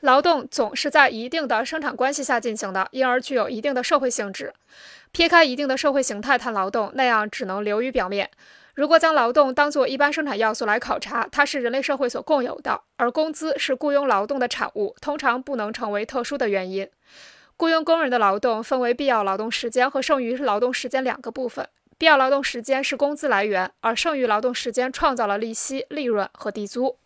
劳动总是在一定的生产关系下进行的因而具有一定的社会性质。撇开一定的社会形态谈劳动那样只能流于表面。如果将劳动当作一般生产要素来考察它是人类社会所共有的而工资是雇佣劳动的产物通常不能成为特殊的原因。雇佣工人的劳动分为必要劳动时间和剩余劳动时间两个部分。必要劳动时间是工资来源而剩余劳动时间创造了利息利润和地租。